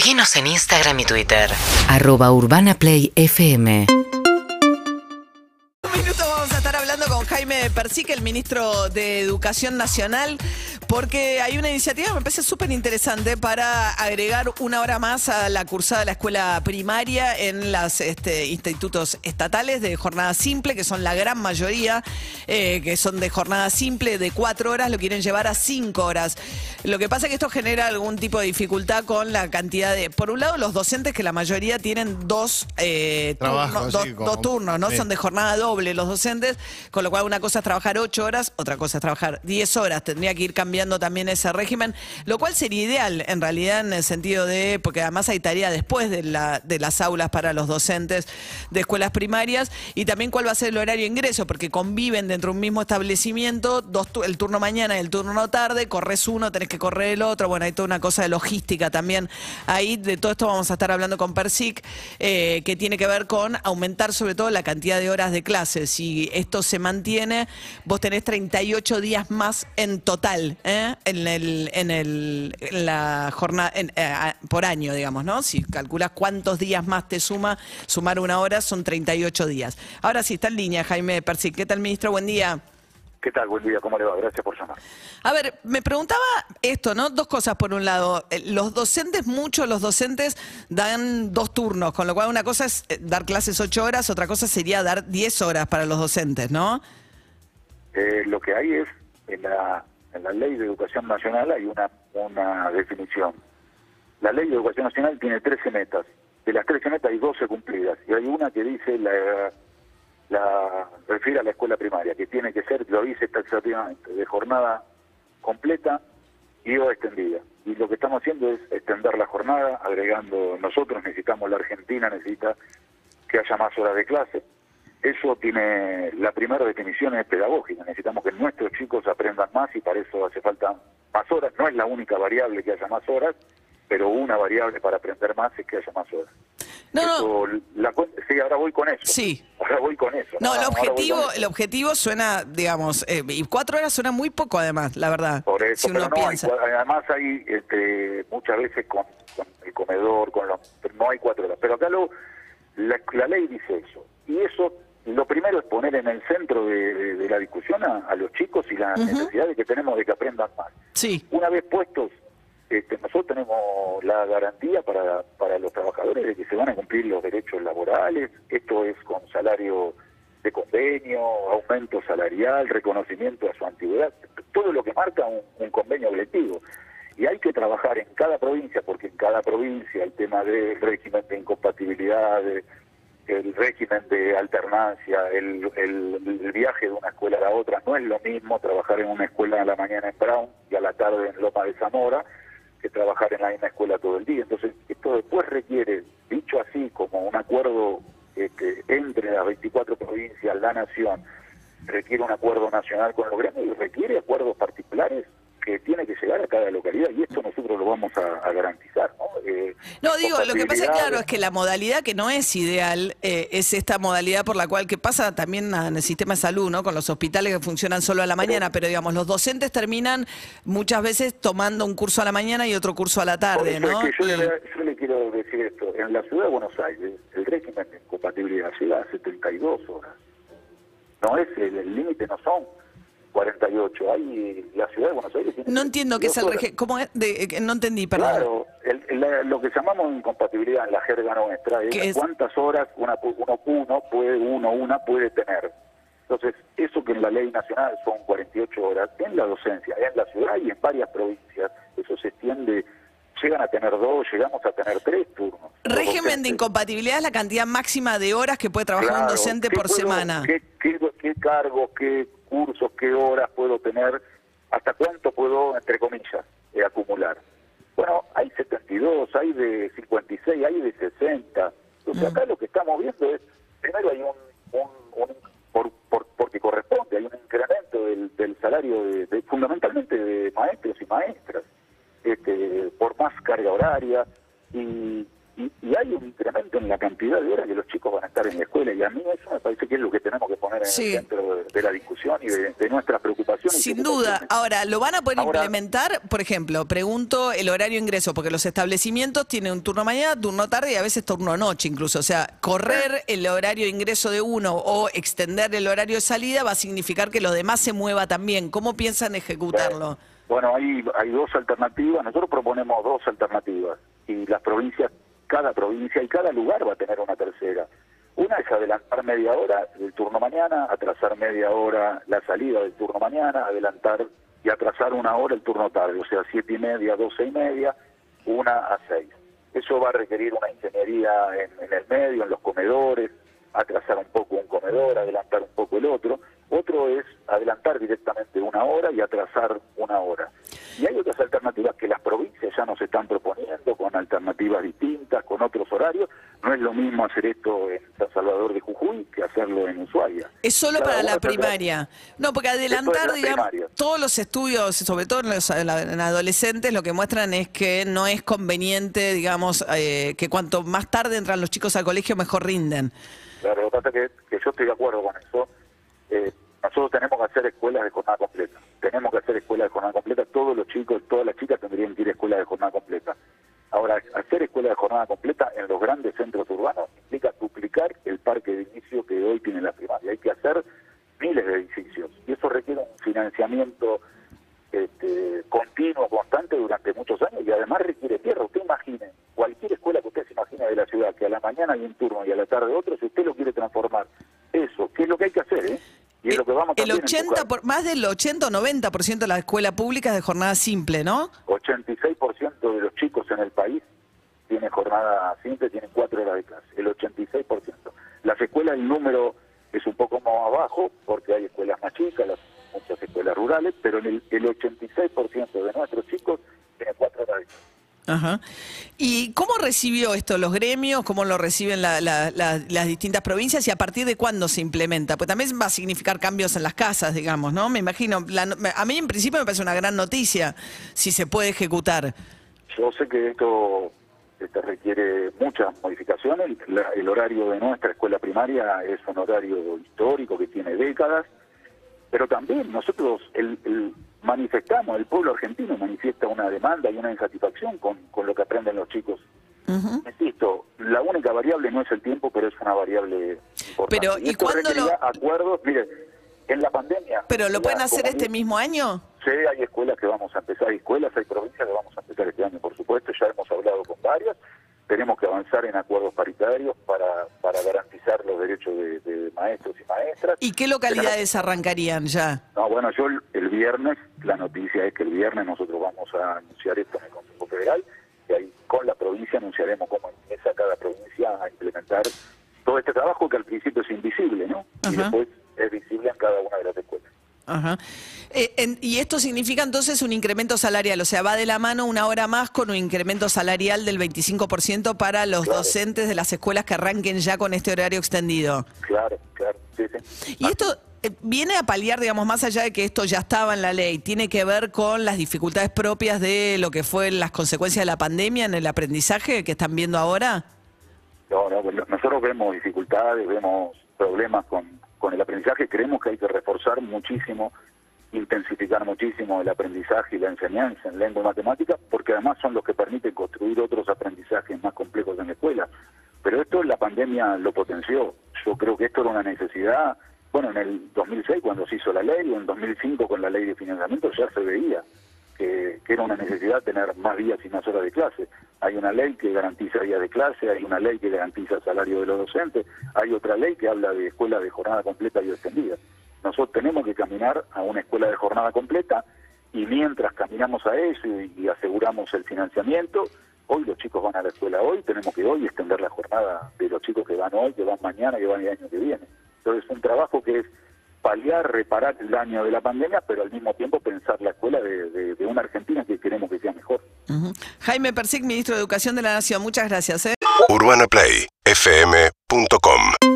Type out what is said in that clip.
Seguinos en Instagram y Twitter. arroba urbanaplayfm Un minuto vamos a estar hablando con Jaime Persique, el ministro de Educación Nacional, porque hay una iniciativa que me parece súper interesante para agregar una hora más a la cursada de la escuela primaria en los institutos estatales de jornada simple, que son la gran mayoría, eh, que son de jornada simple de cuatro horas, lo quieren llevar a cinco horas. Lo que pasa es que esto genera algún tipo de dificultad con la cantidad de, por un lado, los docentes que la mayoría tienen dos, eh, Trabajo, turnos, sí, dos- como- dos turnos, ¿no? sí. Son de jornada doble los docentes, con lo cual una cosa es trabajar ocho horas, otra cosa es trabajar diez horas. Tendría que ir cambiando también ese régimen, lo cual sería ideal en realidad en el sentido de, porque además hay tarea después de, la, de las aulas para los docentes de escuelas primarias y también cuál va a ser el horario de ingreso, porque conviven dentro de un mismo establecimiento dos, el turno mañana y el turno tarde, corres uno, tenés que correr el otro, bueno, hay toda una cosa de logística también. Ahí de todo esto vamos a estar hablando con Persic, eh, que tiene que ver con aumentar sobre todo la cantidad de horas de clases. Si esto se mantiene, vos tenés 38 días más en total. En, el, en, el, en la jornada, en, eh, por año, digamos, ¿no? Si calculas cuántos días más te suma, sumar una hora son 38 días. Ahora sí, está en línea Jaime Persic. ¿Qué tal, ministro? Buen día. ¿Qué tal? Buen día, ¿cómo le va? Gracias por llamar. A ver, me preguntaba esto, ¿no? Dos cosas por un lado. Eh, Los docentes, muchos los docentes dan dos turnos, con lo cual una cosa es eh, dar clases ocho horas, otra cosa sería dar diez horas para los docentes, ¿no? Eh, lo que hay es, en la, en la Ley de Educación Nacional hay una, una definición. La Ley de Educación Nacional tiene 13 metas. De las 13 metas hay 12 cumplidas. Y hay una que dice, la, la refiere a la escuela primaria, que tiene que ser, lo dice taxativamente, de jornada completa y o extendida. Y lo que estamos haciendo es extender la jornada, agregando, nosotros necesitamos, la Argentina necesita que haya más horas de clase. Eso tiene, la primera definición es pedagógica, necesitamos que nuestros chicos aprendan más y para eso hace falta más horas. No es la única variable que haya más horas, pero una variable para aprender más es que haya más horas. No, no. Eso, la cu- sí, ahora voy con eso. Sí. Ahora voy con eso. No, el objetivo, el objetivo suena, digamos, eh, y cuatro horas suena muy poco además, la verdad. Por eso, si pero uno no hay piensa. cua- además hay este, muchas veces con, con el comedor, con los, no hay cuatro horas. Pero acá lo, la, la ley dice eso. Y eso, lo primero es poner en el centro de, de- de la discusión a, a los chicos y las necesidades que tenemos de que aprendan más. Sí. Una vez puestos, este, nosotros tenemos la garantía para, para los trabajadores de que se van a cumplir los derechos laborales. Esto es con salario de convenio, aumento salarial, reconocimiento a su antigüedad, todo lo que marca un, un convenio colectivo. Y hay que trabajar en cada provincia, porque en cada provincia el tema del régimen de incompatibilidad, de- el régimen de alternancia, el, el- viaje de una escuela a la otra, no es lo mismo trabajar en una escuela a la mañana en Brown y a la tarde en Loma de Zamora que trabajar en la misma escuela todo el día. Entonces, esto después requiere, dicho así, como un acuerdo este, entre las 24 provincias, la nación, requiere un acuerdo nacional con los gremios y requiere acuerdos particulares que tiene que llegar a cada localidad y esto nosotros lo vamos a, a garantizar. ¿no? Eh, No, digo, lo que pasa, compatibilidad claro, es que la modalidad que no es ideal eh, es esta modalidad por la cual, que pasa también en el sistema de salud, ¿no? Con los hospitales que funcionan solo a la mañana, pero digamos, los docentes terminan muchas veces tomando un curso a la mañana y otro curso a la tarde, ¿no? es que yo, Y- le, yo le quiero decir esto. En la ciudad de Buenos Aires, el régimen de incompatibilidad llega a 72 horas. No es el límite, no son 48. Hay, la ciudad de Buenos Aires No entiendo qué es el 72 horas. régimen. ¿Cómo es? De- eh, no entendí, perdón. Claro, el- el- lo que llamamos incompatibilidad en la jerga nuestra ¿Qué es, es? cuántas horas una, uno, uno puede, uno, una puede tener. Entonces, eso que en la ley nacional son 48 horas, en la docencia, en la ciudad y en varias provincias, eso se extiende, llegan a tener dos, llegamos a tener tres turnos. Régimen de incompatibilidad es la cantidad máxima de horas que puede trabajar un docente ¿qué por puedo- semana. ¿qué, qué, qué cargos, qué qué horas puedo tener? ¿Hasta cuánto puedo, entre comillas, eh, acumular? Bueno, hay 72, hay de 56, hay de 60. Entonces Mm. acá lo que estamos viendo es, primero hay un, un, un- por, por- porque corresponde, hay un incremento del, del salario de, de- fundamentalmente de maestros y maestras, este, por más carga horaria y, y, y hay un incremento en la cantidad de horas que los chicos van a estar en la escuela y a mí eso me parece que es lo que tenemos que poner en Sí. el centro de, de la discusión y de, de nuestras preocupaciones. Sin duda. Ahora, ¿lo van a poder Ahora- implementar? Por ejemplo, pregunto el horario de ingreso, porque los establecimientos tienen un turno mañana, turno tarde y a veces turno noche incluso. O sea, correr el horario de ingreso de uno o extender el horario de salida va a significar que lo demás se mueva también. ¿Cómo piensan ejecutarlo? Bueno, hay, hay dos alternativas. Nosotros proponemos dos alternativas y las provincias, cada provincia y cada lugar va a tener una tercera. Una es adelantar media hora del turno mañana, atrasar media hora la salida del turno mañana, adelantar y atrasar una hora el turno tarde, o sea, siete y media, doce y media, una a seis. Eso va a requerir una ingeniería en, el medio, en los comedores, atrasar un poco un comedor, adelantar un poco el otro. Otro es adelantar directamente una hora y atrasar una hora hay otras alternativas que las provincias ya nos están proponiendo con alternativas distintas, con otros horarios. No es lo mismo hacer esto en San Salvador de Jujuy que hacerlo en Ushuaia. Es solo Cada para la primaria. No, porque adelantar, es digamos, primaria. todos los estudios, sobre todo en, los, en adolescentes, lo que muestran es que no es conveniente, digamos, eh, que cuanto más tarde entran los chicos al colegio, mejor rinden. Claro, lo que pasa es que, que yo estoy de acuerdo con eso. Eh, nosotros tenemos que hacer escuelas de jornada completa. Tenemos que hacer escuelas de jornada completa. Todos los chicos, todas las chicas tendrían que ir a escuelas de jornada completa. Ahora, hacer escuelas de jornada completa en los grandes centros urbanos parque de inicio que hoy tiene la primaria. Hay que hacer miles de edificios y eso requiere un financiamiento este, continuo, constante durante muchos años y además requiere tierra. Usted imagine, cualquier escuela que usted se imagine de la ciudad, que a la mañana hay un turno y a la tarde otro, si usted lo quiere transformar, eso, ¿qué es lo que hay que hacer? Eh? Y es lo que vamos El también a 80 empujar. por, más del 80 o 90% de la escuela pública es de jornada simple, ¿no? 86% de los chicos en el país tienen jornada simple, tienen cuatro horas de clase, el 86%. Las escuelas, el número es un poco más abajo, porque hay escuelas más chicas, las, muchas escuelas rurales, pero en el, el 86% de nuestros chicos tienen cuatro horas. Ajá. ¿Y cómo recibió esto los gremios? ¿Cómo lo reciben la- la- la- las distintas provincias? ¿Y a partir de cuándo se implementa? Pues también va a significar cambios en las casas, digamos, ¿no? Me imagino. a mí en principio me parece una gran noticia si se puede ejecutar. Yo sé que esto este, requiere muchas modificaciones. La- el horario de nuestra escuela primaria es un horario histórico que tiene décadas, pero también nosotros el, el- manifestamos, el pueblo argentino manifiesta una demanda y una insatisfacción con, con lo que aprenden los chicos. Insisto, la única variable no es el tiempo, pero es una variable importante. Pero, ¿y esto cuándo lo- acuerdos, mire, en la pandemia... ¿Pero lo pueden hacer este mismo año? Sí, hay escuelas que vamos a empezar, hay escuelas, hay provincias que vamos a empezar este año, por supuesto, ya hemos hablado con varias, tenemos que avanzar en acuerdos paritarios para, para garantizar los derechos de, de maestros y maestras. ¿Y qué localidades arrancarían ya? No, bueno, yo el, el viernes, la noticia es que el viernes nosotros vamos a anunciar esto en el Consejo Federal y ahí con la provincia anunciaremos cómo empieza cada provincia a implementar todo este trabajo que al principio es invisible, ¿no? Y después es visible en cada una de las escuelas. Ajá. Eh, en- y esto significa entonces un incremento salarial, o sea, va de la mano una hora más con un incremento salarial del 25% para los Claro. docentes de las escuelas que arranquen ya con este horario extendido. Claro, claro, sí, sí. Y esto eh, viene a paliar, digamos, más allá de que esto ya estaba en la ley, tiene que ver con las dificultades propias de lo que fue las consecuencias de la pandemia en el aprendizaje que están viendo ahora. No, no, nosotros vemos dificultades, vemos problemas con, con el aprendizaje, creemos que hay que reforzar muchísimo, intensificar muchísimo el aprendizaje y la enseñanza en lengua y matemática, porque además son los que permiten construir otros aprendizajes más complejos en la escuela. Pero esto la pandemia lo potenció. Yo creo que esto era una necesidad, bueno, en el 2006 cuando se hizo la ley, o en 2005 con la ley de financiamiento ya se veía que, que era una necesidad tener más días y más horas de clase. Hay una ley que garantiza días de clase, hay una ley que garantiza salario de los docentes, hay otra ley que habla de escuelas de jornada completa y extendida. Nosotros tenemos que caminar a una escuela de jornada completa y mientras caminamos a eso y, aseguramos el financiamiento, hoy los chicos van a la escuela hoy, tenemos que hoy extender la jornada de los chicos que van hoy, que van mañana, que van el año que viene. Entonces es un trabajo que es paliar, reparar el daño de la pandemia, pero al mismo tiempo pensar la escuela de, de- de una Argentina que queremos que sea mejor. Jaime Persic, ministro de Educación de la Nación, muchas gracias. ¿eh? UrbanaPlayFM.com